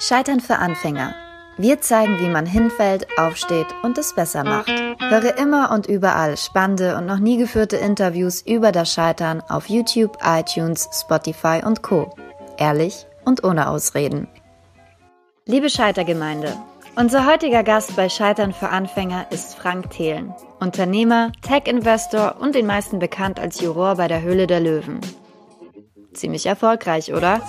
Scheitern für Anfänger. Wir zeigen, wie man hinfällt, aufsteht und es besser macht. Höre immer und überall spannende und noch nie geführte Interviews über das Scheitern auf YouTube, iTunes, Spotify und Co. Ehrlich und ohne Ausreden. Liebe Scheitergemeinde, unser heutiger Gast bei Scheitern für Anfänger ist Frank Thelen, Unternehmer, Tech-Investor und den meisten bekannt als Juror bei der Höhle der Löwen. Ziemlich erfolgreich, oder?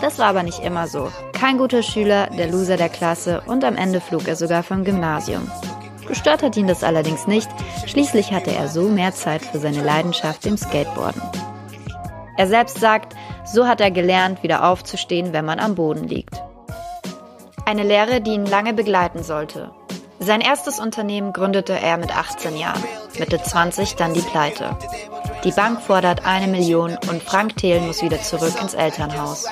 Das war aber nicht immer so. Kein guter Schüler, der Loser der Klasse und am Ende flog er sogar vom Gymnasium. Gestört hat ihn das allerdings nicht, schließlich hatte er so mehr Zeit für seine Leidenschaft dem Skateboarden. Er selbst sagt, so hat er gelernt, wieder aufzustehen, wenn man am Boden liegt. Eine Lehre, die ihn lange begleiten sollte. Sein erstes Unternehmen gründete er mit 18 Jahren, Mitte 20 dann die Pleite. Die Bank fordert eine Million und Frank Thelen muss wieder zurück ins Elternhaus.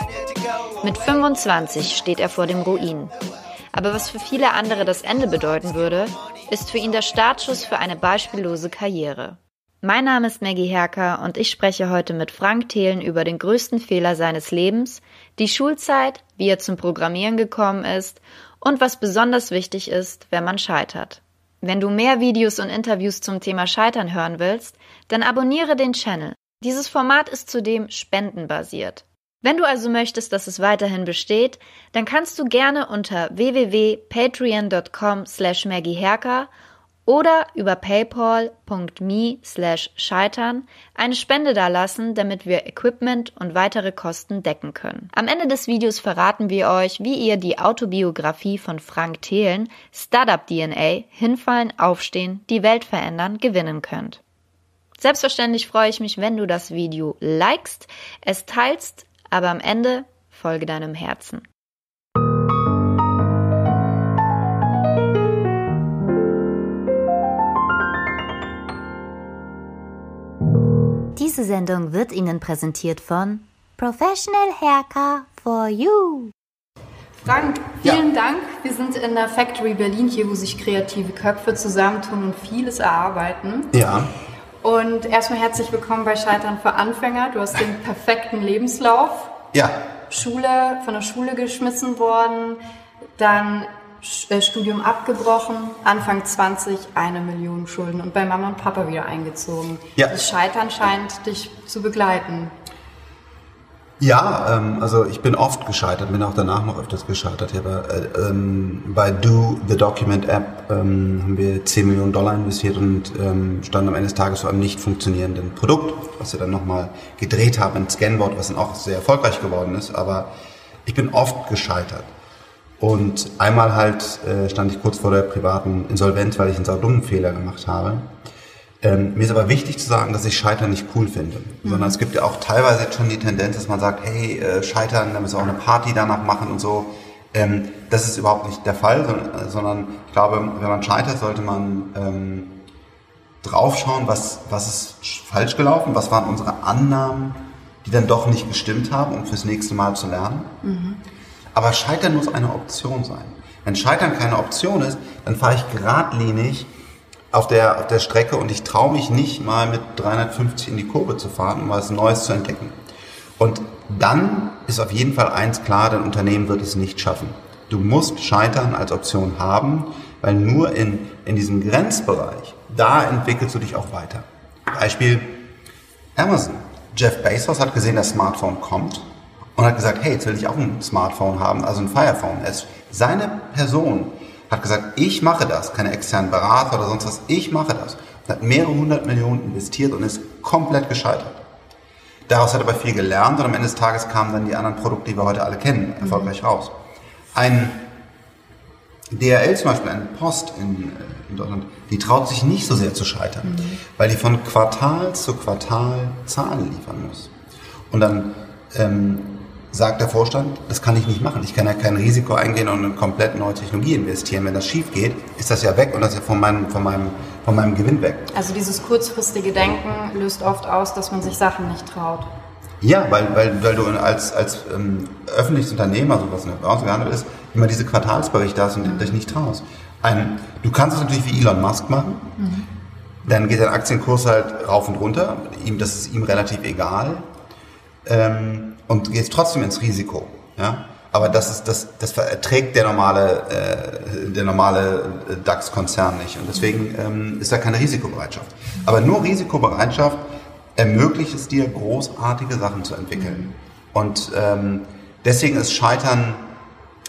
Mit 25 steht er vor dem Ruin. Aber was für viele andere das Ende bedeuten würde, ist für ihn der Startschuss für eine beispiellose Karriere. Mein Name ist Maggie Herker und ich spreche heute mit Frank Thelen über den größten Fehler seines Lebens, die Schulzeit, wie er zum Programmieren gekommen ist und was besonders wichtig ist, wenn man scheitert. Wenn du mehr Videos und Interviews zum Thema Scheitern hören willst, dann abonniere den Channel. Dieses Format ist zudem spendenbasiert. Wenn du also möchtest, dass es weiterhin besteht, dann kannst du gerne unter www.patreon.com slash maggieherker oder über paypal.me slash scheitern eine Spende dalassen, damit wir Equipment und weitere Kosten decken können. Am Ende des Videos verraten wir euch, wie ihr die Autobiografie von Frank Thelen, Startup DNA, hinfallen, aufstehen, die Welt verändern, gewinnen könnt. Selbstverständlich freue ich mich, wenn du das Video likest, es teilst, aber am Ende folge deinem Herzen. Diese Sendung wird Ihnen präsentiert von Professional Haircut for You. Frank, vielen ja. Dank. Wir sind in der Factory Berlin hier, wo sich kreative Köpfe zusammentun und vieles erarbeiten. Ja. Und erstmal herzlich willkommen bei Scheitern für Anfänger. Du hast den perfekten Lebenslauf. Ja. Schule, von der Schule geschmissen worden, dann Studium abgebrochen, Anfang 20 eine Million Schulden und bei Mama und Papa wieder eingezogen. Ja. Das Scheitern scheint dich zu begleiten. Ja, ähm, also ich bin oft gescheitert, bin auch danach noch öfters gescheitert. Habe, äh, ähm, bei Do, the Document App, ähm, haben wir 10 Millionen Dollar investiert und ähm, standen am Ende des Tages vor einem nicht funktionierenden Produkt, was wir dann nochmal gedreht haben, ein Scanboard, was dann auch sehr erfolgreich geworden ist. Aber ich bin oft gescheitert. Und einmal halt äh, stand ich kurz vor der privaten Insolvenz, weil ich einen saudummen Fehler gemacht habe. Ähm, mir ist aber wichtig zu sagen, dass ich Scheitern nicht cool finde, mhm. sondern es gibt ja auch teilweise jetzt schon die Tendenz, dass man sagt, hey, äh, Scheitern, da müssen wir auch eine Party danach machen und so. Ähm, das ist überhaupt nicht der Fall, sondern, sondern ich glaube, wenn man scheitert, sollte man ähm, draufschauen, was, was ist falsch gelaufen, was waren unsere Annahmen, die dann doch nicht gestimmt haben, um fürs nächste Mal zu lernen. Mhm. Aber Scheitern muss eine Option sein. Wenn Scheitern keine Option ist, dann fahre ich geradlinig auf der, auf der Strecke und ich traue mich nicht mal mit 350 in die Kurve zu fahren, um was Neues zu entdecken. Und dann ist auf jeden Fall eins klar, dein Unternehmen wird es nicht schaffen. Du musst Scheitern als Option haben, weil nur in, in diesem Grenzbereich, da entwickelst du dich auch weiter. Beispiel Amazon. Jeff Bezos hat gesehen, das Smartphone kommt und hat gesagt, hey, jetzt will ich auch ein Smartphone haben, also ein Firephone. Es, seine Person hat gesagt, ich mache das, keine externen Berater oder sonst was, ich mache das. Und hat mehrere hundert Millionen investiert und ist komplett gescheitert. Daraus hat er aber viel gelernt und am Ende des Tages kamen dann die anderen Produkte, die wir heute alle kennen, erfolgreich raus. Ein DRL zum Beispiel, eine Post in, in, Deutschland, die traut sich nicht so sehr zu scheitern, mhm. weil die von Quartal zu Quartal Zahlen liefern muss. Und dann ähm, sagt der Vorstand, das kann ich nicht machen. Ich kann ja kein Risiko eingehen und in komplett neue Technologie investieren. Wenn das schief geht, ist das ja weg und das ist ja von meinem, von meinem, von meinem Gewinn weg. Also dieses kurzfristige Denken löst oft aus, dass man sich Sachen nicht traut. Ja, weil, weil, weil du als, als ähm, öffentliches Unternehmen, also was in der Börse gehandelt ist, immer diese Quartalsberichte hast und mhm. dich nicht traust. Ein, du kannst es natürlich wie Elon Musk machen. Mhm. Dann geht dein Aktienkurs halt rauf und runter. Ihm, das ist ihm relativ egal. Ähm, und gehst trotzdem ins Risiko. Ja? Aber das ist das, das erträgt der normale, äh, der normale DAX-Konzern nicht. Und deswegen ähm, ist da keine Risikobereitschaft. Aber nur Risikobereitschaft ermöglicht es dir, großartige Sachen zu entwickeln. Und ähm, deswegen ist Scheitern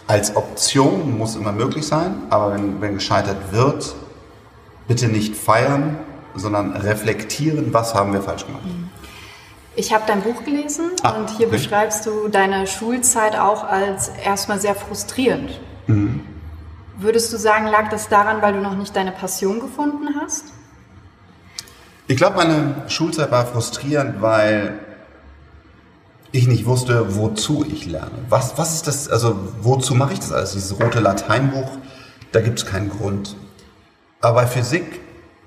als Option muss immer möglich sein, aber wenn, wenn gescheitert wird, bitte nicht feiern, sondern reflektieren, was haben wir falsch gemacht. Ich habe dein Buch gelesen ah, und hier okay. beschreibst du deine Schulzeit auch als erstmal sehr frustrierend. Mhm. Würdest du sagen, lag das daran, weil du noch nicht deine Passion gefunden hast? Ich glaube, meine Schulzeit war frustrierend, weil ich nicht wusste, wozu ich lerne. Was, was ist das, also wozu mache ich das alles? Dieses rote Lateinbuch, da gibt es keinen Grund. Aber bei Physik,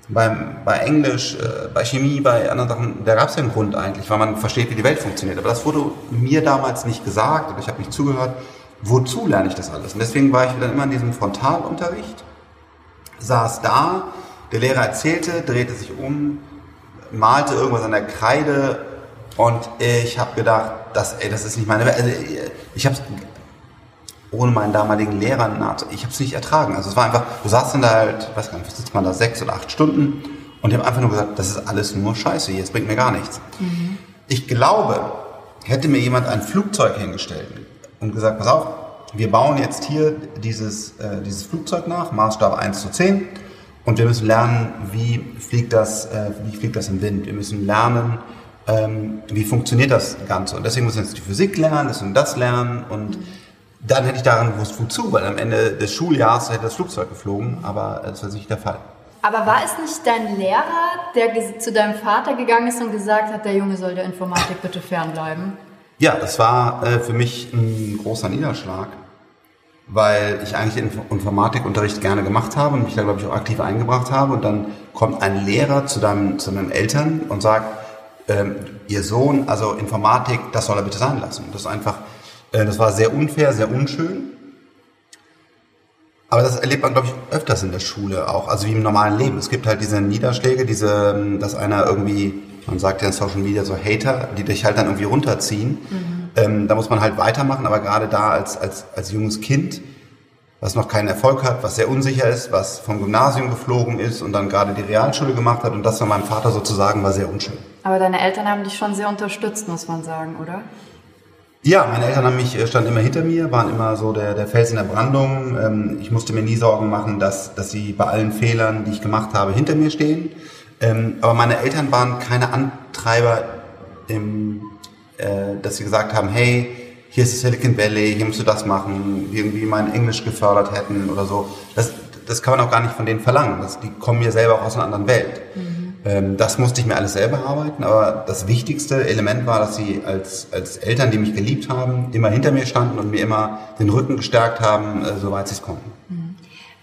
beim, bei Englisch, äh, bei Chemie, bei anderen Sachen, da gab es ja einen Grund eigentlich, weil man versteht, wie die Welt funktioniert. Aber das wurde mir damals nicht gesagt oder ich habe nicht zugehört. Wozu lerne ich das alles? Und deswegen war ich dann immer in diesem Frontalunterricht, saß da, der Lehrer erzählte, drehte sich um, malte irgendwas an der Kreide und ich habe gedacht, das, ey, das ist nicht meine Welt. Also, ich habe ohne meinen damaligen Lehrer, ich habe es nicht ertragen. Also es war einfach, du saßt dann da halt, weiß gar nicht, sitzt man da sechs oder acht Stunden und die haben einfach nur gesagt, das ist alles nur Scheiße es bringt mir gar nichts. Mhm. Ich glaube, hätte mir jemand ein Flugzeug hingestellt und gesagt, pass auf, wir bauen jetzt hier dieses, äh, dieses Flugzeug nach, Maßstab 1 zu 10 und wir müssen lernen, wie fliegt das, äh, wie fliegt das im Wind. Wir müssen lernen, ähm, wie funktioniert das Ganze. Und deswegen müssen wir jetzt die Physik lernen, das und das lernen. Und dann hätte ich daran gewusst, wozu, weil am Ende des Schuljahres hätte das Flugzeug geflogen, aber das war nicht der Fall. Aber war es nicht dein Lehrer, der zu deinem Vater gegangen ist und gesagt hat, der Junge soll der Informatik bitte fernbleiben? Ja, das war äh, für mich ein großer Niederschlag weil ich eigentlich den Informatikunterricht gerne gemacht habe und mich da, glaube ich, auch aktiv eingebracht habe. Und dann kommt ein Lehrer zu deinem, zu deinen Eltern und sagt, ähm, ihr Sohn, also Informatik, das soll er bitte sein lassen. Das ist einfach, äh, das war sehr unfair, sehr unschön. Aber das erlebt man, glaube ich, öfters in der Schule auch, also wie im normalen Leben. Es gibt halt diese Niederschläge, diese, ähm, dass einer irgendwie, man sagt ja in Social Media so Hater, die dich halt dann irgendwie runterziehen. Mhm ähm, da muss man halt weitermachen, aber gerade da als, als, als junges Kind, was noch keinen Erfolg hat, was sehr unsicher ist, was vom Gymnasium geflogen ist und dann gerade die Realschule gemacht hat und das von meinem Vater sozusagen war sehr unschön. Aber deine Eltern haben dich schon sehr unterstützt, muss man sagen, oder? Ja, meine Eltern haben mich, äh, standen immer hinter mir, waren immer so der, der Fels in der Brandung. Ähm, ich musste mir nie Sorgen machen, dass, dass sie bei allen Fehlern, die ich gemacht habe, hinter mir stehen. Ähm, aber meine Eltern waren keine Antreiber im äh, dass sie gesagt haben, hey, hier ist Silicon Valley, hier musst du das machen, irgendwie mein Englisch gefördert hätten oder so. Das, das kann man auch gar nicht von denen verlangen. Das, die kommen ja selber auch aus einer anderen Welt. Mhm. Ähm, das musste ich mir alles selber arbeiten, aber das wichtigste Element war, dass sie als, als Eltern, die mich geliebt haben, immer hinter mir standen und mir immer den Rücken gestärkt haben, äh, soweit sie es konnten. Mhm.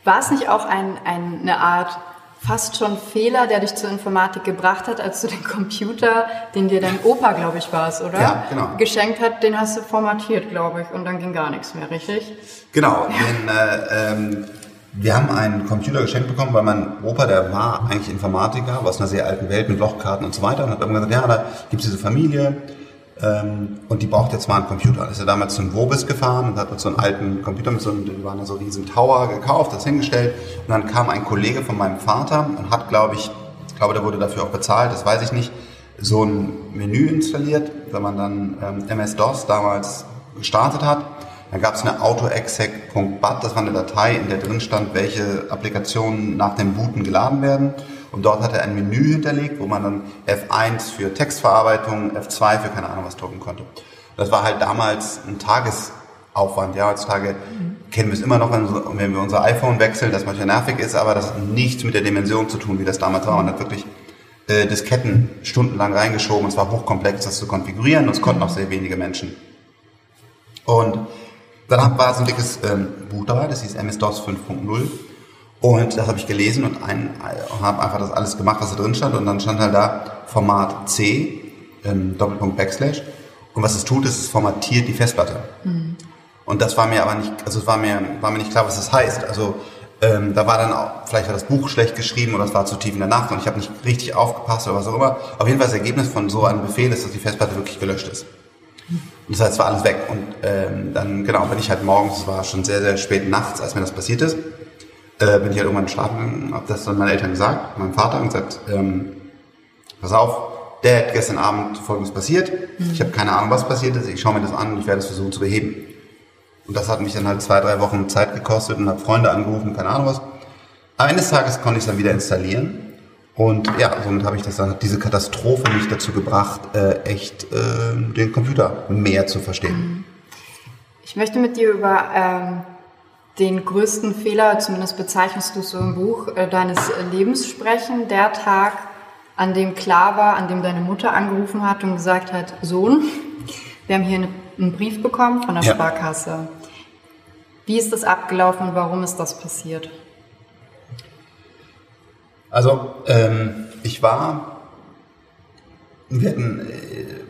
War es nicht auch ein, ein, eine Art fast schon Fehler, der dich zur Informatik gebracht hat, als du den Computer, den dir dein Opa, glaube ich, war es, oder? Ja, genau. Geschenkt hat, den hast du formatiert, glaube ich, und dann ging gar nichts mehr, richtig? Genau. Ja. Den, äh, ähm, wir haben einen Computer geschenkt bekommen, weil mein Opa, der war eigentlich Informatiker, aus einer sehr alten Welt mit Lochkarten und so weiter, und hat immer gesagt, ja, da gibt es diese Familie, ähm, und die braucht jetzt mal einen Computer. Ist er damals zum Wobis gefahren und hat uns so einen alten Computer mit so einem, die waren so riesen Tower gekauft, das hingestellt. Und dann kam ein Kollege von meinem Vater und hat, glaube ich, ich glaube, der wurde dafür auch bezahlt, das weiß ich nicht, so ein Menü installiert, wenn man dann ähm, MS-DOS damals gestartet hat. Dann gab es eine autoexec.bat, das war eine Datei, in der drin stand, welche Applikationen nach dem Booten geladen werden. Und dort hat er ein Menü hinterlegt, wo man dann F1 für Textverarbeitung, F2 für keine Ahnung was drucken konnte. Das war halt damals ein Tagesaufwand. Ja, heutzutage kennen wir es immer noch, wenn wir unser iPhone wechseln, das manchmal nervig ist, aber das hat nichts mit der Dimension zu tun, wie das damals war. Man hat wirklich äh, Disketten stundenlang reingeschoben. Es war hochkomplex, das zu konfigurieren und es konnten auch sehr wenige Menschen. Und dann war so ein dickes ähm, Buch dabei, das hieß MS-DOS 5.0 und das habe ich gelesen und, ein, habe einfach das alles gemacht, was da drin stand. Und dann stand halt da Format C, ähm, Doppelpunkt Backslash. Und was es tut, ist, es formatiert die Festplatte. Mhm. Und das war mir aber nicht, also es war mir, war mir nicht klar, was das heißt. Also ähm, da war dann auch, vielleicht war das Buch schlecht geschrieben oder es war zu tief in der Nacht und ich habe nicht richtig aufgepasst oder was auch immer. Auf jeden Fall das Ergebnis von so einem Befehl ist, dass die Festplatte wirklich gelöscht ist. Und das heißt, es war alles weg. Und ähm, dann, genau, bin ich halt morgens, es war schon sehr, sehr spät nachts, als mir das passiert ist, äh, bin ich halt irgendwann schlafen gegangen, habe das dann meinen Eltern gesagt, meinem Vater, und gesagt, ähm, pass auf, der hat gestern Abend Folgendes passiert. Ich habe keine Ahnung, was passiert ist. Ich schaue mir das an und ich werde es versuchen zu beheben. Und das hat mich dann halt zwei, drei Wochen Zeit gekostet und habe Freunde angerufen, keine Ahnung was. Am Ende Tages konnte ich es dann wieder installieren. Und ja, somit habe ich das dann, hat diese Katastrophe mich dazu gebracht, äh, echt äh, den Computer mehr zu verstehen. Mhm. Ich möchte mit dir über ähm, den größten Fehler, zumindest bezeichnest du es so im Buch, äh, deines Lebens sprechen. Der Tag, an dem klar war, an dem deine Mutter angerufen hat und gesagt hat, Sohn, wir haben hier einen Brief bekommen von der ja. Sparkasse. Wie ist das abgelaufen und warum ist das passiert? Also ähm, ich war, wir hatten äh,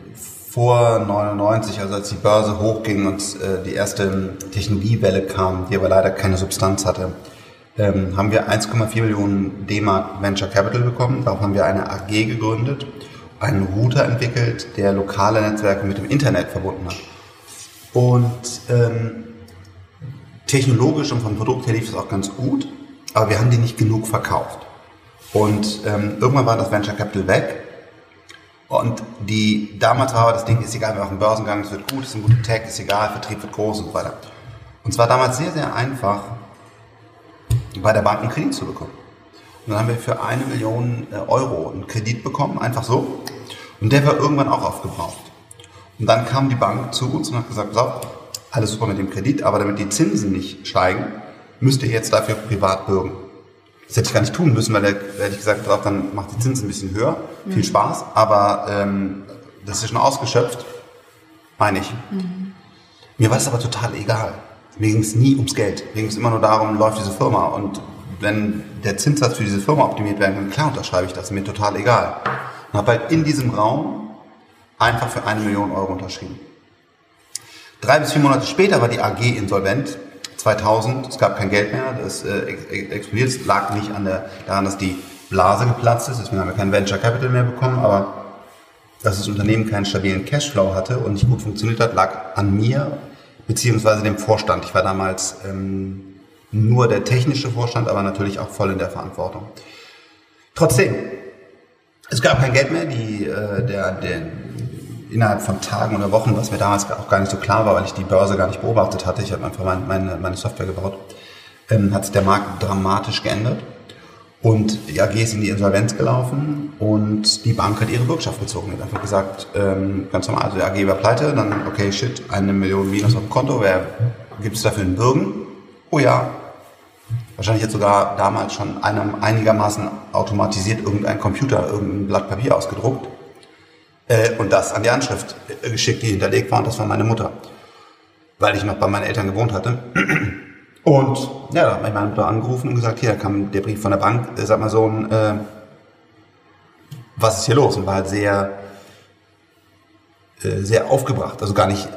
vor 99, also als die Börse hochging und äh, die erste Technologiewelle kam, die aber leider keine Substanz hatte, ähm, haben wir 1,4 Millionen D-Mark Venture Capital bekommen. Darauf haben wir eine AG gegründet, einen Router entwickelt, der lokale Netzwerke mit dem Internet verbunden hat. Und ähm, technologisch und vom Produkt her lief es auch ganz gut, aber wir haben die nicht genug verkauft. Und ähm, irgendwann war das Venture Capital weg. Und die, damals war aber das Ding, ist egal, wir machen Börsengang, es wird gut, es ist ein guter Tag, ist egal, Vertrieb wird groß und so weiter. Und es war damals sehr, sehr einfach, bei der Bank einen Kredit zu bekommen. Und dann haben wir für eine Million äh, Euro einen Kredit bekommen, einfach so. Und der war irgendwann auch aufgebraucht. Und dann kam die Bank zu uns und hat gesagt, so, alles super mit dem Kredit, aber damit die Zinsen nicht steigen, müsst ihr jetzt dafür privat bürgen. Das hätte ich gar nicht tun müssen, weil da hätte ich gesagt, drauf, dann macht die Zinsen ein bisschen höher. Mhm. Viel Spaß, aber ähm, das ist schon ausgeschöpft, meine ich. Mhm. Mir war es aber total egal. Mir ging es nie ums Geld. Mir ging es immer nur darum, läuft diese Firma. Und wenn der Zinssatz für diese Firma optimiert werden kann, klar unterschreibe ich das. Mir total egal. Und habe halt in diesem Raum einfach für eine Million Euro unterschrieben. Drei bis vier Monate später war die AG insolvent 2000, es gab kein Geld mehr, das äh, explodiert. Es lag nicht an der, daran, dass die Blase geplatzt ist, deswegen haben wir kein Venture Capital mehr bekommen, aber dass das Unternehmen keinen stabilen Cashflow hatte und nicht gut funktioniert hat, lag an mir beziehungsweise dem Vorstand. Ich war damals ähm, nur der technische Vorstand, aber natürlich auch voll in der Verantwortung. Trotzdem, es gab kein Geld mehr. Die, äh, der, der, innerhalb von Tagen oder Wochen, was mir damals auch gar nicht so klar war, weil ich die Börse gar nicht beobachtet hatte, ich habe einfach mein, meine, meine Software gebaut, ähm, hat sich der Markt dramatisch geändert. Und die AG ist in die Insolvenz gelaufen und die Bank hat ihre Bürgschaft gezogen. Die hat einfach gesagt, ähm, ganz normal, also die AG war pleite, dann, okay, shit, eine Million Minus auf dem Konto, wer gibt es dafür einen Bürgen? Oh ja. Wahrscheinlich hat sogar damals schon einem einigermaßen automatisiert irgendein Computer irgendein Blatt Papier ausgedruckt äh, und das an die Anschrift äh, geschickt, die hinterlegt war. Und das war meine Mutter, weil ich noch bei meinen Eltern gewohnt hatte. Und ja, da hat mich meine Mutter angerufen und gesagt, hier, da kam der Brief von der Bank, äh, sag mal so ein, äh, was ist hier los? Und war halt sehr, äh, sehr aufgebracht. Also gar nicht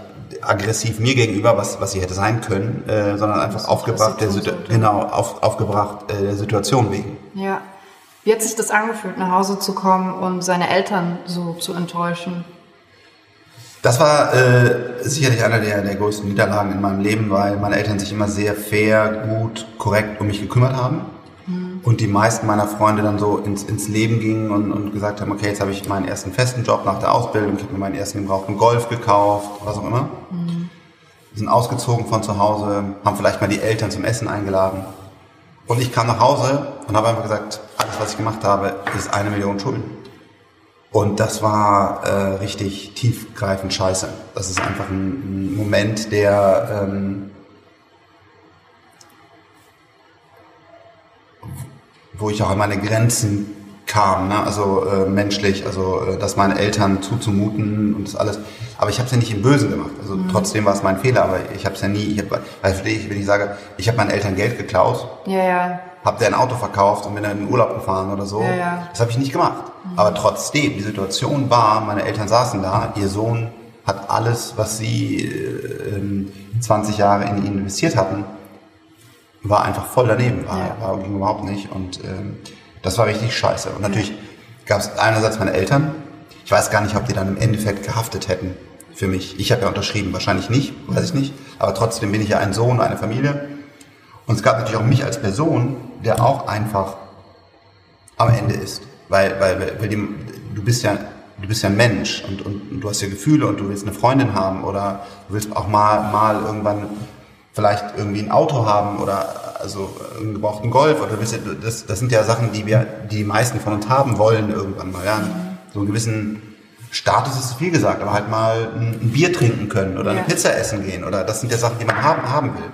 aggressiv mir gegenüber, was, was sie hätte sein können, äh, sondern einfach aufgebracht, der, genau, auf, aufgebracht äh, der Situation wegen. Ja. Wie hat sich das angefühlt, nach Hause zu kommen und seine Eltern so zu enttäuschen? Das war äh, sicherlich einer der, der größten Niederlagen in meinem Leben, weil meine Eltern sich immer sehr fair, gut, korrekt um mich gekümmert haben. Mhm. Und die meisten meiner Freunde dann so ins, ins Leben gingen und, und gesagt haben, okay, jetzt habe ich meinen ersten festen Job nach der Ausbildung, ich habe mir meinen ersten gebrauchten Golf gekauft, was auch immer. Mhm. Sind ausgezogen von zu Hause, haben vielleicht mal die Eltern zum Essen eingeladen. Und ich kam nach Hause und habe einfach gesagt, alles, was ich gemacht habe, ist eine Million Schulden. Und das war äh, richtig tiefgreifend scheiße. Das ist einfach ein, ein Moment, der ähm, wo ich auch an meine Grenzen kam, ne? also äh, menschlich, also äh, das meinen Eltern zuzumuten und das alles. Aber ich habe es ja nicht im Bösen gemacht. Also mhm. trotzdem war es mein Fehler, aber ich habe es ja nie. Ich hab, weißt du, wenn ich sage, ich habe meinen Eltern Geld geklaut, ja, ja. habe der ein Auto verkauft und bin dann in den Urlaub gefahren oder so. Ja, ja. Das habe ich nicht gemacht. Mhm. Aber trotzdem, die Situation war, meine Eltern saßen da, ihr Sohn hat alles, was sie äh, 20 Jahre in ihn investiert hatten, war einfach voll daneben, war, ja. war ging überhaupt nicht und ähm, das war richtig scheiße. Und natürlich gab es einerseits meine Eltern. Ich weiß gar nicht, ob die dann im Endeffekt gehaftet hätten für mich. Ich habe ja unterschrieben, wahrscheinlich nicht, weiß ich nicht. Aber trotzdem bin ich ja ein Sohn, eine Familie. Und es gab natürlich auch mich als Person, der auch einfach am Ende ist. Weil, weil, weil die, du bist ja du bist ja ein Mensch und, und, und, du hast ja Gefühle und du willst eine Freundin haben oder du willst auch mal, mal irgendwann vielleicht irgendwie ein Auto haben oder also einen gebrauchten Golf oder das, das sind ja Sachen, die wir, die meisten von uns haben wollen irgendwann mal. Ja. So einen gewissen Status ist viel gesagt, aber halt mal ein, Bier trinken können oder eine Pizza essen gehen oder das sind ja Sachen, die man haben, haben will.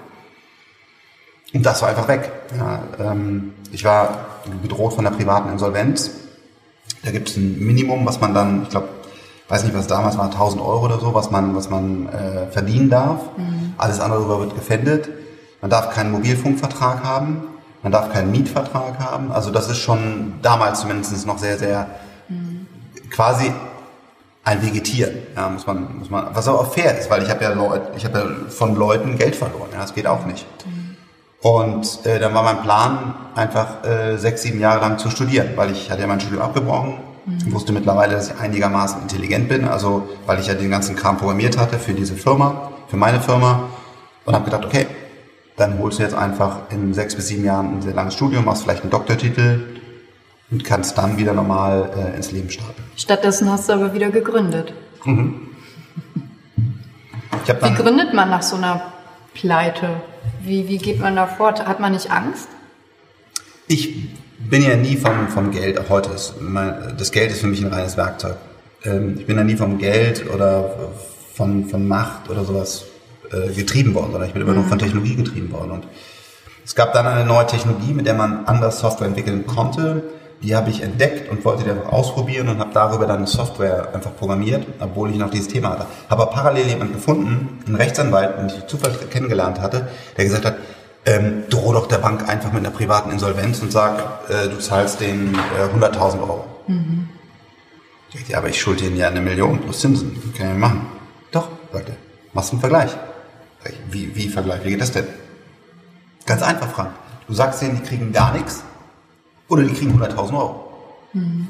Und das war einfach weg. Ja, ähm, ich war bedroht von der privaten Insolvenz. Da gibt es ein Minimum, was man dann, ich glaube, weiß nicht, was damals war, 1000 Euro oder so, was man, was man äh, verdienen darf. Mhm. Alles andere wird gefändet. Man darf keinen Mobilfunkvertrag haben. Man darf keinen Mietvertrag haben. Also das ist schon damals zumindest noch sehr, sehr mhm. quasi ein Vegetieren, ja, muss man, muss man, was auch fair ist, weil ich habe ja ich habe ja von Leuten Geld verloren, ja, das geht auch nicht. Mhm. Und äh, dann war mein Plan, einfach äh, sechs, sieben Jahre lang zu studieren, weil ich hatte ja mein Studium abgebrochen, mhm. wusste mittlerweile, dass ich einigermaßen intelligent bin, also weil ich ja den ganzen Kram programmiert hatte für diese Firma, für meine Firma und habe gedacht, okay, dann holst du jetzt einfach in sechs bis sieben Jahren ein sehr langes Studium, machst vielleicht einen Doktortitel, und kannst dann wieder normal äh, ins Leben starten. Stattdessen hast du aber wieder gegründet. Mhm. wie gründet man nach so einer Pleite? Wie, wie geht man da fort? Hat man nicht Angst? Ich bin ja nie vom, vom Geld, auch heute ist mein, das Geld ist für mich ein reines Werkzeug. Ähm, ich bin ja nie vom Geld oder von, von Macht oder sowas äh, getrieben worden, sondern ich bin immer nur von mhm. Technologie getrieben worden. Und es gab dann eine neue Technologie, mit der man anders Software entwickeln konnte die habe ich entdeckt und wollte die einfach ausprobieren und habe darüber dann eine Software einfach programmiert, obwohl ich noch dieses Thema hatte. Habe aber parallel jemanden gefunden, einen Rechtsanwalt, den ich zufällig kennengelernt hatte, der gesagt hat, ähm, droh doch der Bank einfach mit einer privaten Insolvenz und sag, äh, du zahlst den äh, 100.000 Euro. Mhm. Ich dachte, ja, aber ich schulde ihnen ja eine Million plus Zinsen. Kann ich machen. Doch, sagt er. Machst einen Vergleich. Wie, wie Vergleich? Wie geht das denn? Ganz einfach, Frank. Du sagst denen, die kriegen gar nichts oder die kriegen 100.000 Euro. Mhm.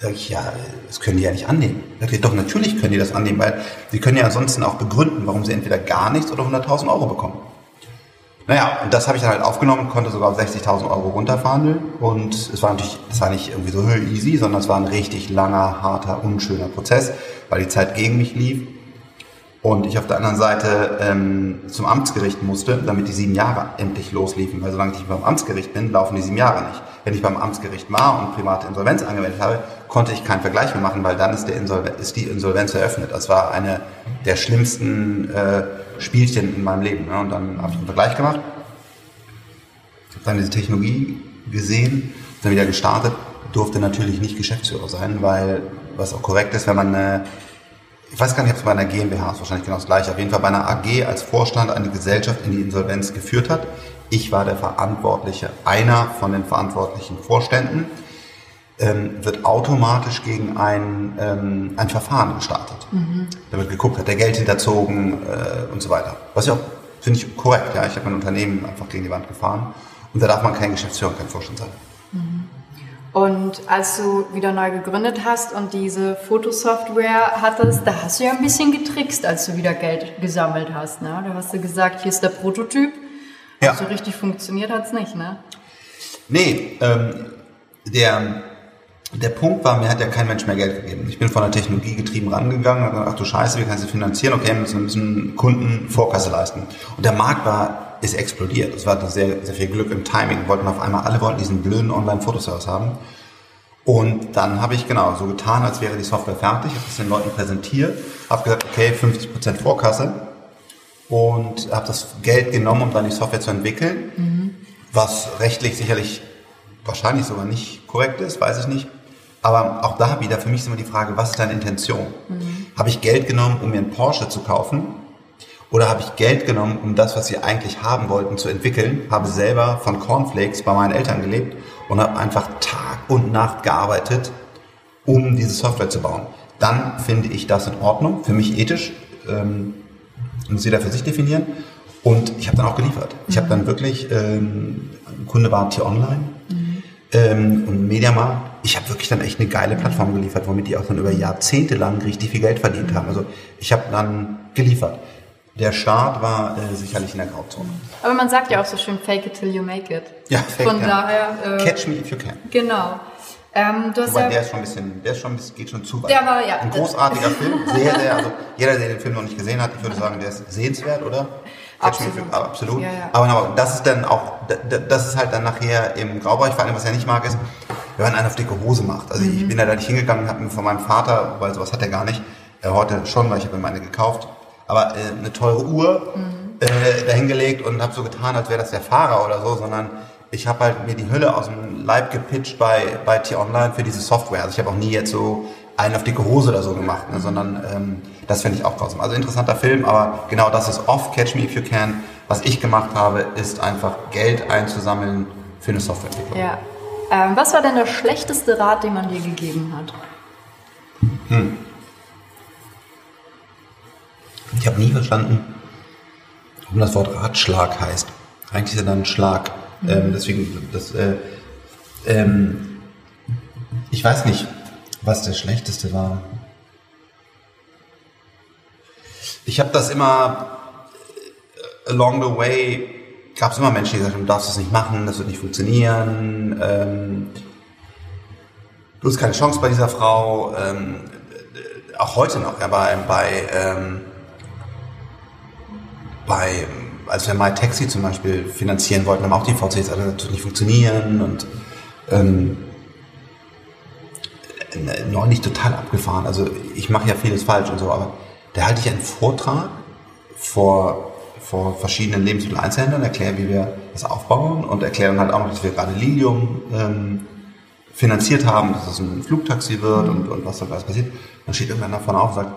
Sag ich, ja, das können die ja nicht annehmen. Sag ich, doch, natürlich können die das annehmen, weil sie können ja ansonsten auch begründen, warum sie entweder gar nichts oder 100.000 Euro bekommen. Naja, und das habe ich dann halt aufgenommen, konnte sogar auf 60.000 Euro runterverhandeln. Und es war natürlich, es war nicht irgendwie so easy, sondern es war ein richtig langer, harter, unschöner Prozess, weil die Zeit gegen mich lief und ich auf der anderen Seite ähm, zum Amtsgericht musste, damit die sieben Jahre endlich losliefen. Weil solange ich beim Amtsgericht bin, laufen die sieben Jahre nicht. Wenn ich beim Amtsgericht war und private Insolvenz angewendet habe, konnte ich keinen Vergleich mehr machen, weil dann ist, der Insolven ist die Insolvenz eröffnet. Das war eine der schlimmsten äh, Spielchen in meinem Leben. Ne? Und dann habe ich einen Vergleich gemacht, habe dann diese Technologie gesehen, dann wieder gestartet, durfte natürlich nicht Geschäftsführer sein, weil was auch korrekt ist, wenn man eine ich weiß gar nicht, ob es bei einer GmbH ist, wahrscheinlich genau das gleiche, auf jeden Fall bei einer AG als Vorstand eine Gesellschaft in die Insolvenz geführt hat. Ich war der Verantwortliche, einer von den verantwortlichen Vorständen, ähm, wird automatisch gegen ein, ähm, ein Verfahren gestartet. Mhm. Da wird geguckt, hat der Geld hinterzogen äh, und so weiter. Was ja auch, finde ich, korrekt. Ja, Ich habe mein Unternehmen einfach gegen die Wand gefahren und da darf man kein Geschäftsführer, kein Vorstand sein. Und als du wieder neu gegründet hast und diese Fotosoftware hattest, da hast du ja ein bisschen getrickst, als du wieder Geld gesammelt hast. Ne? Da hast du gesagt, hier ist der Prototyp. Ja. So richtig funktioniert hat es nicht, ne? Nee, ähm, der, der Punkt war, mir hat ja kein Mensch mehr Geld gegeben. Ich bin von der Technologie getrieben rangegangen und gesagt, ach du Scheiße, wie kannst du finanzieren? Okay, wir müssen, müssen Kunden Vorkasse leisten. Und der Markt war ist explodiert. Es war sehr, sehr viel Glück im Timing. Wollten auf einmal, alle wollten diesen blöden Online-Fotoservice haben. Und dann habe ich genau so getan, als wäre die Software fertig, habe das den Leuten präsentiert, habe gesagt, okay, 50% Vorkasse und habe das Geld genommen, um dann die Software zu entwickeln, mhm. was rechtlich sicherlich wahrscheinlich sogar nicht korrekt ist, weiß ich nicht. Aber auch da wieder, für mich ist immer die Frage, was ist deine Intention? Mhm. Habe ich Geld genommen, um mir einen Porsche zu kaufen oder habe ich Geld genommen, um das, was sie eigentlich haben wollten, zu entwickeln, habe selber von Cornflakes bei meinen Eltern gelebt und habe einfach Tag und Nacht gearbeitet, um diese Software zu bauen. Dann finde ich das in Ordnung, für mich ethisch, ähm, muss jeder für sich definieren. Und ich habe dann auch geliefert. Ich habe dann wirklich, ähm, Kunde war T-Online mhm. ähm, und Mediamarkt ich habe wirklich dann echt eine geile Plattform geliefert, womit die auch dann über Jahrzehnte lang richtig viel Geld verdient haben. Also ich habe dann geliefert. Der Start war äh, sicherlich in der Grauzone. Aber man sagt ja auch so schön, fake it till you make it. Ja, fake Von daher. Äh, Catch me if you can. Genau. Ähm, du hast Wobei, ja, der ist schon ein bisschen, der ist schon ein bisschen, geht schon zu weit. Der war, ja. Ein großartiger Film, sehr, sehr, also jeder, der den Film noch nicht gesehen hat, ich würde sagen, der ist sehenswert, oder? Absolut. absolut. Ja, ja. Aber, aber das ist dann auch, das ist halt dann nachher im Graubereich, vor allem was er nicht mag, ist, wenn man einen auf dicke Hose macht. Also mhm. ich bin da nicht hingegangen habe mir von meinem Vater, weil sowas hat er gar nicht, äh, heute schon, weil ich habe mir meine gekauft, aber äh, eine teure Uhr mhm. äh, dahingelegt und habe so getan, als wäre das der Fahrer oder so, sondern ich habe halt mir die Hülle aus dem Leib gepitcht bei, bei T-Online für diese Software. Also ich habe auch nie jetzt so einen auf dicke Hose oder so gemacht, ne, sondern ähm, das finde ich auch grausam. Also interessanter Film, aber genau das ist off, Catch Me If You Can. Was ich gemacht habe, ist einfach Geld einzusammeln für eine Softwareentwicklung. Ja. Ähm, was war denn der schlechteste Rat, den man dir gegeben hat? Hm. Ich habe nie verstanden, warum das Wort Ratschlag heißt. Eigentlich ist ja dann ein Schlag. Mhm. Ähm, deswegen, das, äh, ähm, ich weiß nicht, was der schlechteste war. Ich habe das immer äh, along the way gab es immer Menschen, die gesagt haben, du darfst das nicht machen, das wird nicht funktionieren. Ähm, du hast keine Chance bei dieser Frau. Ähm, auch heute noch, ja, bei, bei, ähm, bei als wir My Taxi zum Beispiel finanzieren wollten, haben auch die VCs alle wird nicht funktionieren und ähm, neulich total abgefahren. Also ich mache ja vieles falsch und so, aber da halte ich einen Vortrag vor, vor verschiedenen Lebensmitteleinzelhändlern, erkläre, wie wir das aufbauen und erkläre dann halt auch, dass wir gerade Lilium ähm, finanziert haben, dass es ein Flugtaxi wird und, und was da alles passiert. Dann steht irgendwann davon auf und sagt,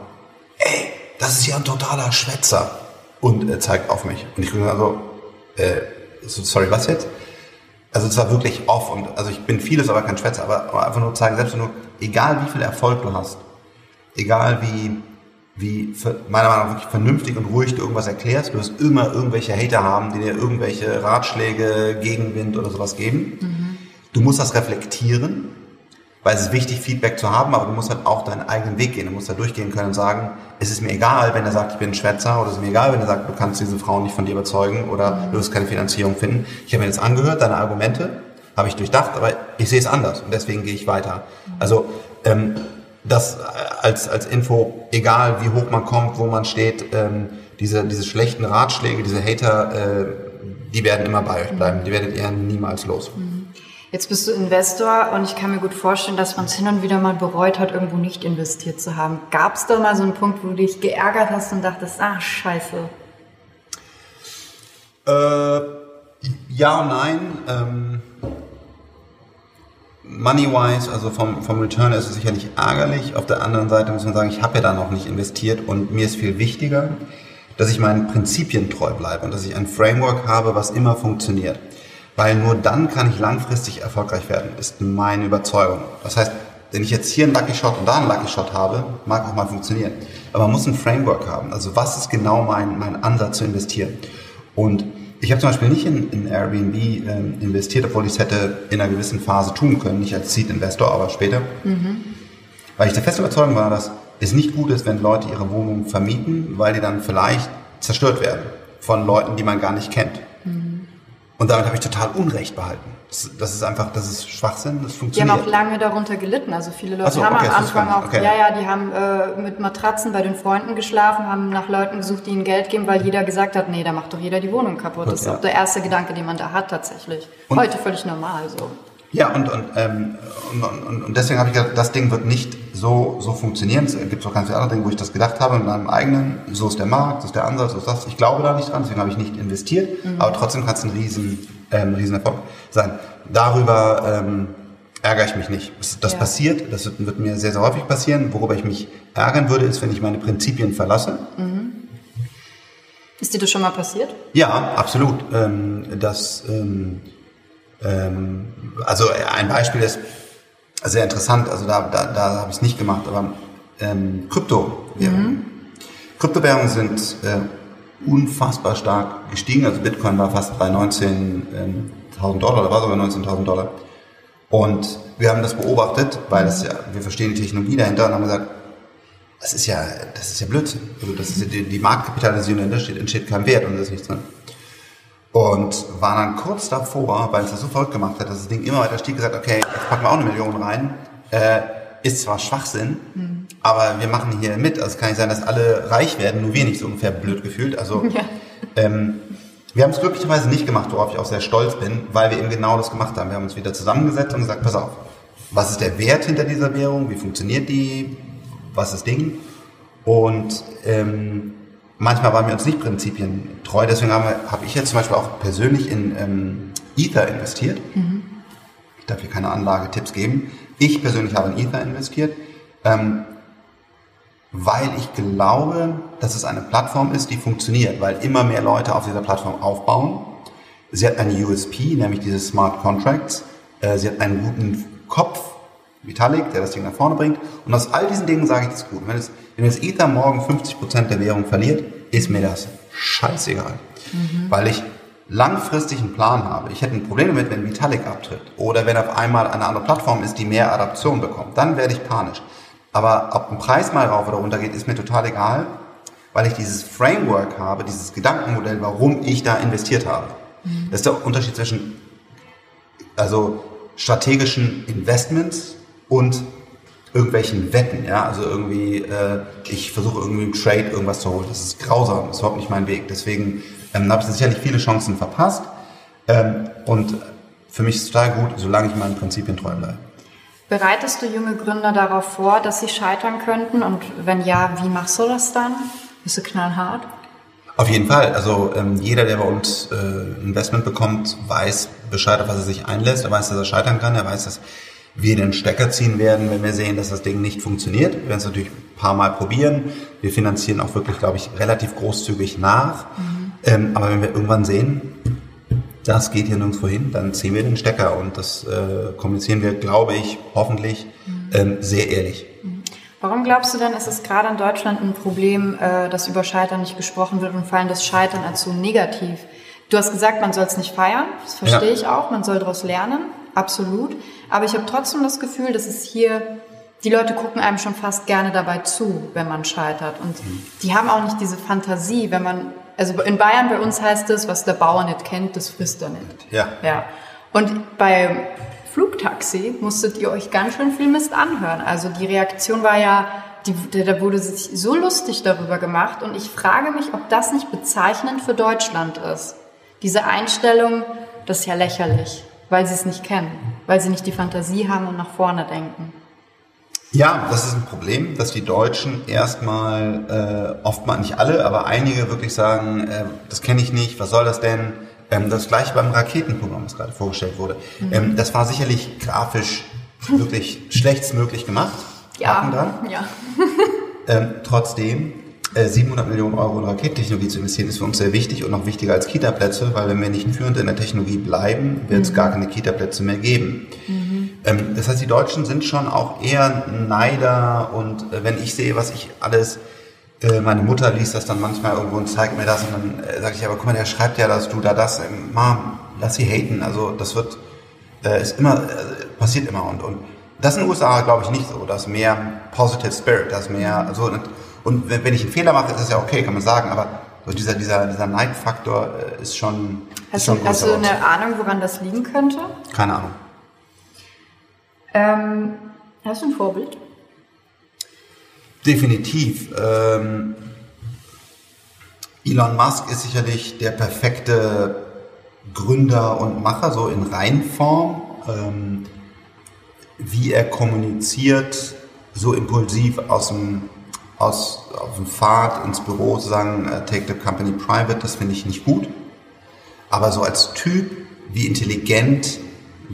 ey, das ist ja ein totaler Schwätzer und er zeigt auf mich. Und ich bin also, äh, sorry, was jetzt? Also es war wirklich off und also ich bin vieles, aber kein Schwätzer, aber, aber einfach nur zeigen, selbst nur, egal wie viel Erfolg du hast, egal wie, wie meiner Meinung nach wirklich vernünftig und ruhig du irgendwas erklärst, du wirst immer irgendwelche Hater haben, die dir irgendwelche Ratschläge, Gegenwind oder sowas geben. Mhm. Du musst das reflektieren weil es ist wichtig, Feedback zu haben, aber du musst halt auch deinen eigenen Weg gehen. Du musst da durchgehen können und sagen, es ist mir egal, wenn er sagt, ich bin ein Schwätzer, oder es ist mir egal, wenn er sagt, du kannst diese Frau nicht von dir überzeugen oder du wirst keine Finanzierung finden. Ich habe mir jetzt angehört, deine Argumente, habe ich durchdacht, aber ich sehe es anders und deswegen gehe ich weiter. Also ähm, das als, als Info, egal wie hoch man kommt, wo man steht, ähm, diese, diese schlechten Ratschläge, diese Hater, äh, die werden immer bei euch bleiben. Die werdet ihr niemals los. Mhm. Jetzt bist du Investor und ich kann mir gut vorstellen, dass man es hin und wieder mal bereut hat, irgendwo nicht investiert zu haben. Gab es da mal so einen Punkt, wo du dich geärgert hast und dachtest, ach scheiße? Äh, ja und nein. Ähm, Money-wise, also vom, vom Return ist es sicherlich ärgerlich. Auf der anderen Seite muss man sagen, ich habe ja da noch nicht investiert und mir ist viel wichtiger, dass ich meinen Prinzipien treu bleibe und dass ich ein Framework habe, was immer funktioniert. Weil nur dann kann ich langfristig erfolgreich werden, ist meine Überzeugung. Das heißt, wenn ich jetzt hier einen Lucky Shot und da einen Lucky Shot habe, mag auch mal funktionieren. Aber man muss ein Framework haben. Also was ist genau mein, mein Ansatz zu investieren? Und ich habe zum Beispiel nicht in, in Airbnb ähm, investiert, obwohl ich es hätte in einer gewissen Phase tun können, nicht als Seed-Investor, aber später. Mhm. Weil ich der festen Überzeugung war, dass es nicht gut ist, wenn Leute ihre Wohnungen vermieten, weil die dann vielleicht zerstört werden von Leuten, die man gar nicht kennt. Und damit habe ich total Unrecht behalten. Das, das, ist einfach, das ist Schwachsinn, das funktioniert. Die haben auch lange darunter gelitten. Also viele Leute so, haben okay, am Anfang auch, okay. ja, ja, die haben äh, mit Matratzen bei den Freunden geschlafen, haben nach Leuten gesucht, die ihnen Geld geben, weil jeder gesagt hat, nee, da macht doch jeder die Wohnung kaputt. Das ist ja. auch der erste Gedanke, den man da hat tatsächlich. Und Heute völlig normal so. Ja, und, und, ähm, und, und, und deswegen habe ich gedacht, das Ding wird nicht so, so funktionieren. Es gibt auch ganz viele andere Dinge, wo ich das gedacht habe, in meinem eigenen, so ist der Markt, so ist der Ansatz, so ist das. Ich glaube da nicht dran, deswegen habe ich nicht investiert, mhm. aber trotzdem kann es ein riesen, ähm, riesen Erfolg sein. Darüber ähm, ärgere ich mich nicht. Das, das ja. passiert, das wird, wird, mir sehr, sehr häufig passieren. Worüber ich mich ärgern würde, ist, wenn ich meine Prinzipien verlasse. Mhm. Ist dir das schon mal passiert? Ja, absolut. Ähm, das... Ähm, ähm, also ein Beispiel ist sehr interessant, also da, da, da habe ich es nicht gemacht, aber ähm, Kryptowährungen. Mhm. Kryptowährungen sind äh, unfassbar stark gestiegen, also Bitcoin war fast bei 19.000 Dollar, oder war sogar 19.000 Dollar. Und wir haben das beobachtet, weil das ja, wir verstehen die Technologie dahinter und haben gesagt, das ist ja, das ist ja Blödsinn. Also das ist ja die, die Marktkapitalisierung dahinter steht, entsteht kein Wert und da ist nichts drin. Und war dann kurz davor, weil es das so verrückt gemacht hat, dass das Ding immer weiter stieg, gesagt, okay, jetzt packen wir auch eine Million rein. Äh, ist zwar Schwachsinn, mhm. aber wir machen hier mit. Also es kann nicht sein, dass alle reich werden, nur wir nicht so ungefähr blöd gefühlt. Also ja. ähm, wir haben es glücklicherweise nicht gemacht, worauf ich auch sehr stolz bin, weil wir eben genau das gemacht haben. Wir haben uns wieder zusammengesetzt und gesagt, pass auf, was ist der Wert hinter dieser Währung, wie funktioniert die, was ist Ding? Und ähm, manchmal waren wir uns nicht Prinzipien treu, deswegen habe hab ich jetzt zum Beispiel auch persönlich in ähm, Ether investiert. Mhm. Ich darf hier keine Anlagetipps geben. Ich persönlich habe in Ether investiert. Ähm, weil ich glaube, dass es eine Plattform ist, die funktioniert, weil immer mehr Leute auf dieser Plattform aufbauen. Sie hat eine USP, nämlich diese Smart Contracts. Äh, sie hat einen guten Kopf, Vitalik, der das Ding nach vorne bringt. Und aus all diesen Dingen sage ich das gut. Wenn es, wenn es Ether morgen 50% der Währung verliert, ist mir das scheißegal. Mhm. Weil ich langfristig einen Plan habe. Ich hätte ein Problem damit, wenn Vitalik abtritt oder wenn auf einmal eine andere Plattform ist, die mehr Adaption bekommt. Dann werde ich panisch. Aber ob ein Preis mal rauf oder runter geht, ist mir total egal, weil ich dieses Framework habe, dieses Gedankenmodell, warum ich da investiert habe. Mhm. Das ist der Unterschied zwischen also strategischen Investments und irgendwelchen Wetten, ja, also irgendwie, äh, ich versuche irgendwie im Trade irgendwas zu holen. Das ist grausam, das ist überhaupt nicht mein Weg. Deswegen ähm, habe ich sicherlich viele Chancen verpasst. Ähm, und für mich ist es total gut, solange ich meinen Prinzipien treu bleibe. Bereitest du junge Gründer darauf vor, dass sie scheitern könnten? Und wenn ja, wie machst du das dann? Bist du knallhart? Auf jeden Fall. Also ähm, jeder, der bei uns äh, Investment bekommt, weiß Bescheid, auf was er sich einlässt. Er weiß, dass er scheitern kann. Er weiß, dass wir den Stecker ziehen werden, wenn wir sehen, dass das Ding nicht funktioniert. Wir werden es natürlich ein paar Mal probieren. Wir finanzieren auch wirklich, glaube ich, relativ großzügig nach. Mhm. Ähm, aber wenn wir irgendwann sehen, das geht hier nirgendwo hin, dann ziehen wir den Stecker und das äh, kommunizieren wir, glaube ich, hoffentlich mhm. ähm, sehr ehrlich. Mhm. Warum glaubst du denn, ist es gerade in Deutschland ein Problem, äh, dass über Scheitern nicht gesprochen wird und vor allem das Scheitern als so negativ? Du hast gesagt, man soll es nicht feiern, das verstehe ja. ich auch, man soll daraus lernen, absolut. Aber ich habe trotzdem das Gefühl, dass es hier, die Leute gucken einem schon fast gerne dabei zu, wenn man scheitert. Und mhm. die haben auch nicht diese Fantasie, wenn man also in Bayern bei uns heißt es, was der Bauer nicht kennt, das frisst er nicht. Ja. ja. Und beim Flugtaxi musstet ihr euch ganz schön viel Mist anhören. Also die Reaktion war ja, die, da wurde sich so lustig darüber gemacht und ich frage mich, ob das nicht bezeichnend für Deutschland ist. Diese Einstellung, das ist ja lächerlich, weil sie es nicht kennen, weil sie nicht die Fantasie haben und nach vorne denken. Ja, das ist ein Problem, dass die Deutschen erstmal, äh, oftmals nicht alle, aber einige wirklich sagen, äh, das kenne ich nicht, was soll das denn? Ähm, das gleiche beim Raketenprogramm, was gerade vorgestellt wurde. Mhm. Ähm, das war sicherlich grafisch wirklich schlechtstmöglich gemacht. Ja, ja. ähm, trotzdem, 700 Millionen Euro in Raketentechnologie zu investieren, ist für uns sehr wichtig und noch wichtiger als Kita-Plätze, weil wenn wir nicht führend in der Technologie bleiben, wird es mhm. gar keine Kita-Plätze mehr geben. Mhm. Ähm, das heißt, die Deutschen sind schon auch eher Neider und äh, wenn ich sehe, was ich alles, äh, meine Mutter liest das dann manchmal irgendwo und zeigt mir das und dann äh, sage ich, aber guck mal, der schreibt ja, dass du da das, ähm, Mom, lass sie haten, also das wird, äh, ist immer, äh, passiert immer und, und das in den USA glaube ich nicht so, das ist mehr Positive Spirit, das ist mehr, also, und, wenn ich einen Fehler mache, ist das ja okay, kann man sagen, aber so dieser, dieser, dieser Neidfaktor äh, ist schon. Hast, ist schon du, hast du eine Ahnung, woran das liegen könnte? Keine Ahnung. Ähm, hast du ein Vorbild? Definitiv. Ähm, Elon Musk ist sicherlich der perfekte Gründer und Macher, so in Reinform. Ähm, wie er kommuniziert, so impulsiv aus dem, aus, auf dem Pfad ins Büro zu sagen, uh, take the company private, das finde ich nicht gut. Aber so als Typ, wie intelligent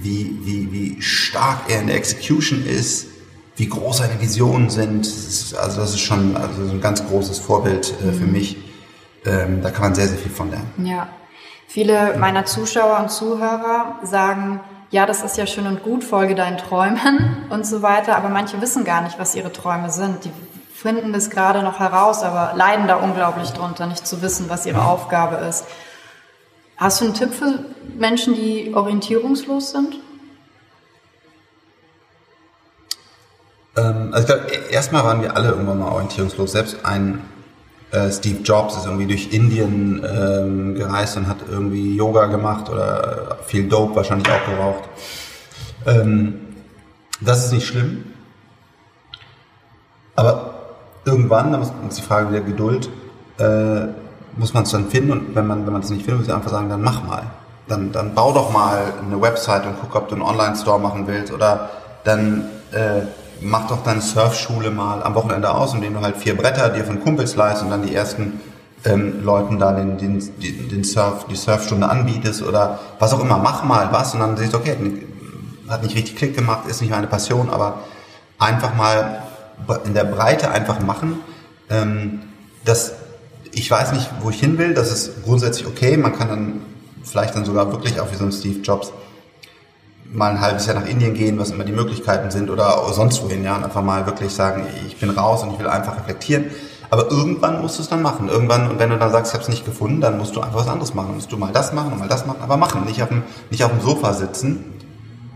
wie, wie, wie stark er in der Execution ist, wie groß seine Visionen sind. Das ist, also das ist schon also ein ganz großes Vorbild äh, für mhm. mich. Ähm, da kann man sehr, sehr viel von lernen. Ja. Viele meiner Zuschauer und Zuhörer sagen, ja, das ist ja schön und gut, folge deinen Träumen und so weiter, aber manche wissen gar nicht, was ihre Träume sind. Die finden das gerade noch heraus, aber leiden da unglaublich drunter, nicht zu wissen, was ihre Aufgabe ist. Hast du einen Tipp für Menschen, die orientierungslos sind? Ähm, also ich glaube, erstmal waren wir alle irgendwann mal orientierungslos. Selbst ein äh, Steve Jobs ist irgendwie durch Indien ähm, gereist und hat irgendwie Yoga gemacht oder viel Dope wahrscheinlich auch geraucht. Ähm, das ist nicht schlimm. Aber irgendwann, da ist die Frage der Geduld, äh, muss man es dann finden und wenn man wenn es nicht findet, muss ich einfach sagen, dann mach mal. Dann, dann bau doch mal eine Website und guck, ob du einen Online-Store machen willst oder dann äh, mach doch deine Surfschule mal am Wochenende aus, indem du halt vier Bretter dir von Kumpels leist und dann die ersten ähm, Leuten da den, den, den Surf, die Surfstunde anbietest oder was auch immer. Mach mal was und dann siehst du, okay, hat nicht richtig Klick gemacht, ist nicht meine Passion, aber einfach mal in der Breite einfach machen. Ähm, das, ich weiß nicht, wo ich hin will, das ist grundsätzlich okay. Man kann dann vielleicht dann sogar wirklich auch wie so ein Steve Jobs mal ein halbes Jahr nach Indien gehen, was immer die Möglichkeiten sind oder sonst wohin, ja, und einfach mal wirklich sagen, ich bin raus und ich will einfach reflektieren. Aber irgendwann musst du es dann machen. Irgendwann, und wenn du dann sagst, ich habe es nicht gefunden, dann musst du einfach was anderes machen. Dann musst du mal das machen und mal das machen, aber machen. Nicht auf dem, nicht auf dem Sofa sitzen.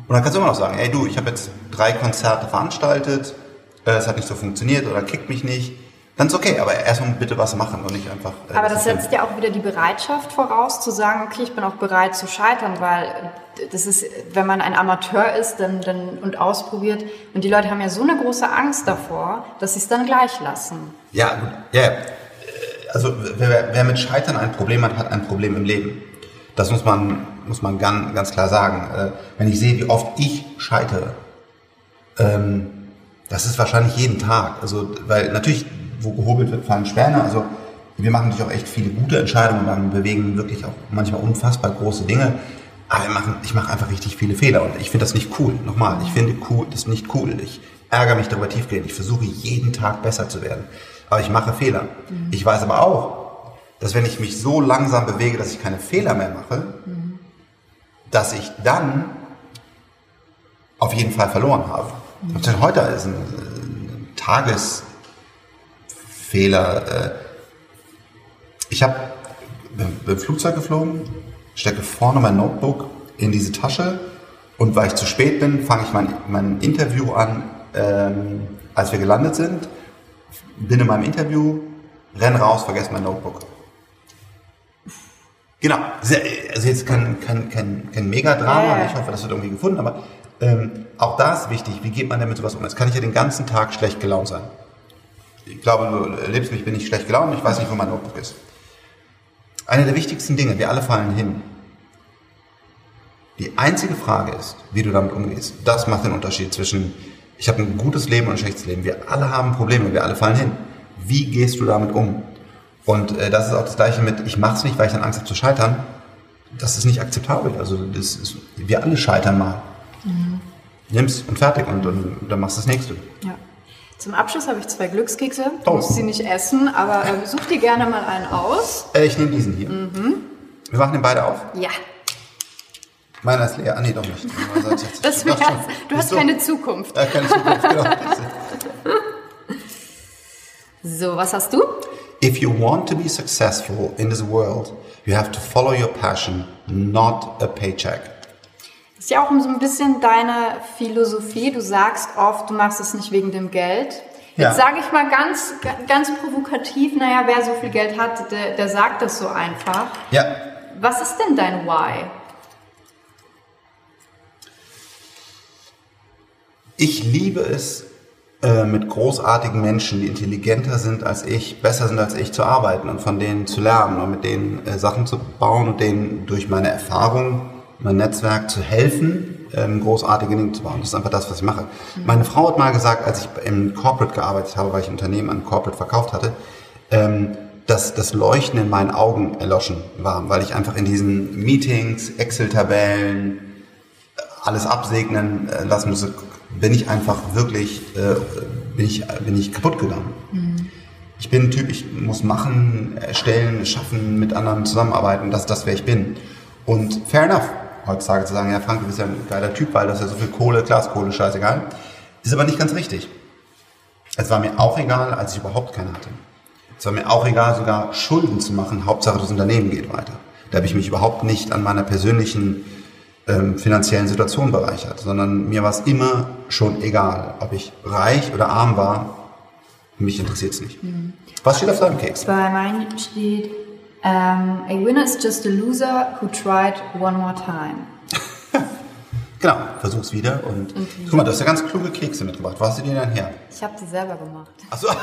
Und dann kannst du immer noch sagen, ey du, ich habe jetzt drei Konzerte veranstaltet, es hat nicht so funktioniert oder kickt mich nicht dann ist okay, aber erstmal bitte was machen und nicht einfach. Äh, aber das setzt ja auch wieder die Bereitschaft voraus, zu sagen, okay, ich bin auch bereit zu scheitern, weil das ist, wenn man ein Amateur ist dann, dann, und ausprobiert, und die Leute haben ja so eine große Angst davor, dass sie es dann gleich lassen. Ja, ja. Also wer, wer mit Scheitern ein Problem hat, hat ein Problem im Leben. Das muss man, muss man ganz, ganz klar sagen. Äh, wenn ich sehe, wie oft ich scheitere, ähm, das ist wahrscheinlich jeden Tag. Also, weil natürlich wo gehobelt wird, fallen Späne. Also wir machen natürlich auch echt viele gute Entscheidungen und bewegen wirklich auch manchmal unfassbar große Dinge. Aber machen, ich mache einfach richtig viele Fehler und ich finde das nicht cool. Nochmal, ich finde cool, das nicht cool. Ich ärgere mich darüber tiefgehend. Ich versuche jeden Tag besser zu werden. Aber ich mache Fehler. Mhm. Ich weiß aber auch, dass wenn ich mich so langsam bewege, dass ich keine Fehler mehr mache, mhm. dass ich dann auf jeden Fall verloren habe. Mhm. Heute ist ein, ein Tages, Fehler. Äh, ich habe beim Flugzeug geflogen, stecke vorne mein Notebook in diese Tasche und weil ich zu spät bin, fange ich mein, mein Interview an, ähm, als wir gelandet sind, bin in meinem Interview, renn raus, vergesse mein Notebook. Genau, also jetzt kein, kein, kein, kein Megadrama, ich hoffe, das wird irgendwie gefunden, aber ähm, auch da ist wichtig, wie geht man damit sowas um? Jetzt kann ich ja den ganzen Tag schlecht gelaunt sein ich glaube, du erlebst mich, bin ich schlecht gelaunt, ich weiß nicht, wo mein Notebook ist. Eine der wichtigsten Dinge, wir alle fallen hin. Die einzige Frage ist, wie du damit umgehst. Das macht den Unterschied zwischen, ich habe ein gutes Leben und ein schlechtes Leben. Wir alle haben Probleme, wir alle fallen hin. Wie gehst du damit um? Und äh, das ist auch das Gleiche mit, ich mache es nicht, weil ich dann Angst habe zu scheitern. Das ist nicht akzeptabel. Also das ist, wir alle scheitern mal. Mhm. Nimm's und fertig und, und dann machst du das nächste. Ja. Zum Abschluss habe ich zwei Glückskekse. Du oh. musst sie nicht essen, aber äh, such dir gerne mal einen aus. Äh, ich nehme diesen hier. Mhm. Wir machen den beide auf? Ja. Meiner ist leer. Ah, nee, doch nicht. das wär's. Du hast keine Zukunft. Äh, keine Zukunft, genau. so, was hast du? If you want to be successful in this world, you have to follow your passion, not a paycheck. Das ist ja auch so ein bisschen deine Philosophie. Du sagst oft, du machst es nicht wegen dem Geld. Ja. Jetzt sage ich mal ganz, ganz provokativ, naja, wer so viel Geld hat, der, der sagt das so einfach. Ja. Was ist denn dein Why? Ich liebe es, äh, mit großartigen Menschen, die intelligenter sind als ich, besser sind als ich, zu arbeiten und von denen zu lernen und mit denen äh, Sachen zu bauen und denen durch meine Erfahrung mein Netzwerk zu helfen, ähm, großartige Dinge zu bauen. Das ist einfach das, was ich mache. Mhm. Meine Frau hat mal gesagt, als ich im Corporate gearbeitet habe, weil ich ein Unternehmen an Corporate verkauft hatte, ähm, dass das Leuchten in meinen Augen erloschen war, weil ich einfach in diesen Meetings, Excel-Tabellen, alles absegnen äh, lassen musste, bin ich einfach wirklich, äh, bin ich, bin ich kaputt gegangen. Mhm. Ich bin ein Typ, ich muss machen, erstellen, schaffen, mit anderen zusammenarbeiten, das ist das, wer ich bin. Und fair enough heutzutage zu sagen, ja Frank, du bist ja ein geiler Typ, weil das ist ja so viel Kohle, Glaskohle, scheißegal. Ist aber nicht ganz richtig. Es war mir auch egal, als ich überhaupt keine hatte. Es war mir auch egal, sogar Schulden zu machen. Hauptsache, das Unternehmen geht weiter. Da habe ich mich überhaupt nicht an meiner persönlichen ähm, finanziellen Situation bereichert, sondern mir war es immer schon egal, ob ich reich oder arm war. Mich interessiert es nicht. Mhm. Was steht auf deinem Keks? Bei meinem steht um, A winner is just a loser who tried one more time. genau, versuch's wieder und, und guck mal, du hast ja ganz kluge Kekse mitgebracht. Wo hast du die denn her? Ich habe die selber gemacht. Achso.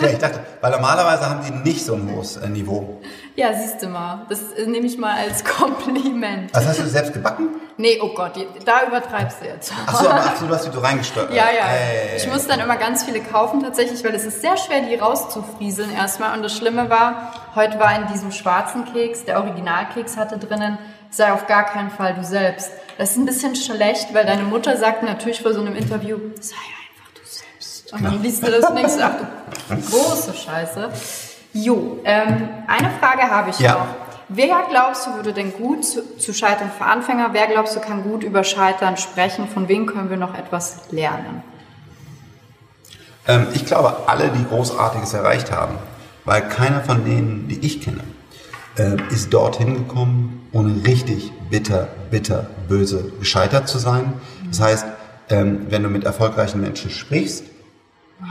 Ja, ich dachte, weil normalerweise haben die nicht so ein hohes äh, Niveau. Ja, siehst du mal. Das äh, nehme ich mal als Kompliment. Was hast du selbst gebacken? Nee, oh Gott, da übertreibst du jetzt. Achso, aber ach so, du hast die so reingesteuert. Ja, ja. Hey. Ich muss dann immer ganz viele kaufen tatsächlich, weil es ist sehr schwer, die rauszufrieseln erstmal. Und das Schlimme war, heute war in diesem schwarzen Keks, der Originalkeks hatte drinnen, sei auf gar keinen Fall du selbst. Das ist ein bisschen schlecht, weil deine Mutter sagt natürlich vor so einem Interview, sei und dann liest du das und denkst, ach du große Scheiße. Jo, ähm, eine Frage habe ich ja. noch. Wer glaubst du würde denn gut zu, zu, Scheitern für Anfänger, wer glaubst du kann gut über Scheitern sprechen? Von wem können wir noch etwas lernen? Ähm, ich glaube, alle, die Großartiges erreicht haben, weil keiner von denen, die ich kenne, äh, ist dorthin gekommen, ohne richtig bitter, bitter, böse gescheitert zu sein. Das heißt, ähm, wenn du mit erfolgreichen Menschen sprichst,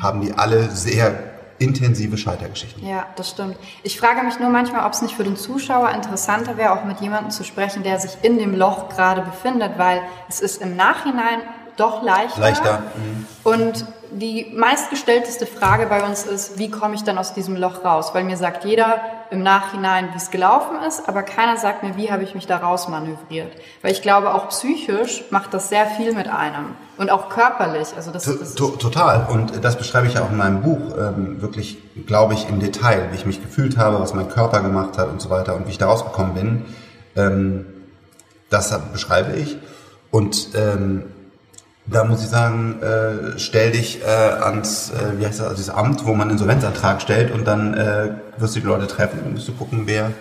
haben die alle sehr intensive Scheitergeschichten. Ja, das stimmt. Ich frage mich nur manchmal, ob es nicht für den Zuschauer interessanter wäre, auch mit jemandem zu sprechen, der sich in dem Loch gerade befindet, weil es ist im Nachhinein doch leichter. Leichter. Mhm. Und die meistgestellteste Frage bei uns ist, wie komme ich dann aus diesem Loch raus? Weil mir sagt jeder im Nachhinein, wie es gelaufen ist, aber keiner sagt mir, wie habe ich mich da raus manövriert. Weil ich glaube, auch psychisch macht das sehr viel mit einem. Und auch körperlich. Also das, das Total. Und das beschreibe ich ja auch in meinem Buch, ähm, wirklich, glaube ich, im Detail, wie ich mich gefühlt habe, was mein Körper gemacht hat und so weiter und wie ich da rausgekommen bin. Ähm, das beschreibe ich. Und ähm, da muss ich sagen, äh, stell dich äh, ans, äh, wie heißt das, also dieses Amt, wo man einen Insolvenzantrag stellt und dann äh, wirst du die Leute treffen und musst du gucken, wer,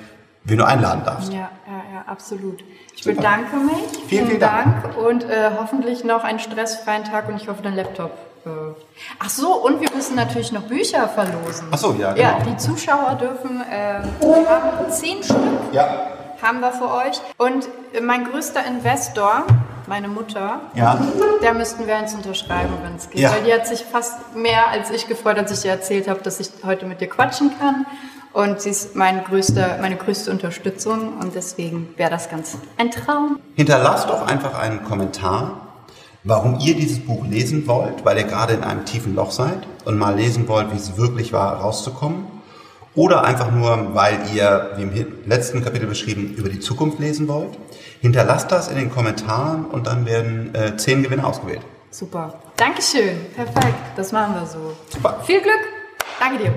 wen du einladen darfst. Ja, ja, ja, absolut. Ich Super. bedanke mich. Vielen, vielen, vielen Dank. Dank. Und äh, hoffentlich noch einen stressfreien Tag und ich hoffe, dein Laptop. Äh Ach so, und wir müssen natürlich noch Bücher verlosen. Ach so, ja, genau. Ja, die Zuschauer dürfen, äh, haben zehn Stück. Ja. Haben wir für euch. Und mein größter Investor, meine Mutter, ja. der müssten wir eins unterschreiben, wenn es geht. Ja. Weil die hat sich fast mehr als ich gefreut, als ich ihr erzählt habe, dass ich heute mit dir quatschen kann. Und sie ist mein größter, meine größte Unterstützung und deswegen wäre das ganz ein Traum. Hinterlasst doch einfach einen Kommentar, warum ihr dieses Buch lesen wollt, weil ihr gerade in einem tiefen Loch seid und mal lesen wollt, wie es wirklich war, rauszukommen. Oder einfach nur, weil ihr, wie im letzten Kapitel beschrieben, über die Zukunft lesen wollt. Hinterlasst das in den Kommentaren und dann werden äh, zehn Gewinner ausgewählt. Super. Dankeschön. Perfekt. Das machen wir so. Super. Viel Glück. Danke dir.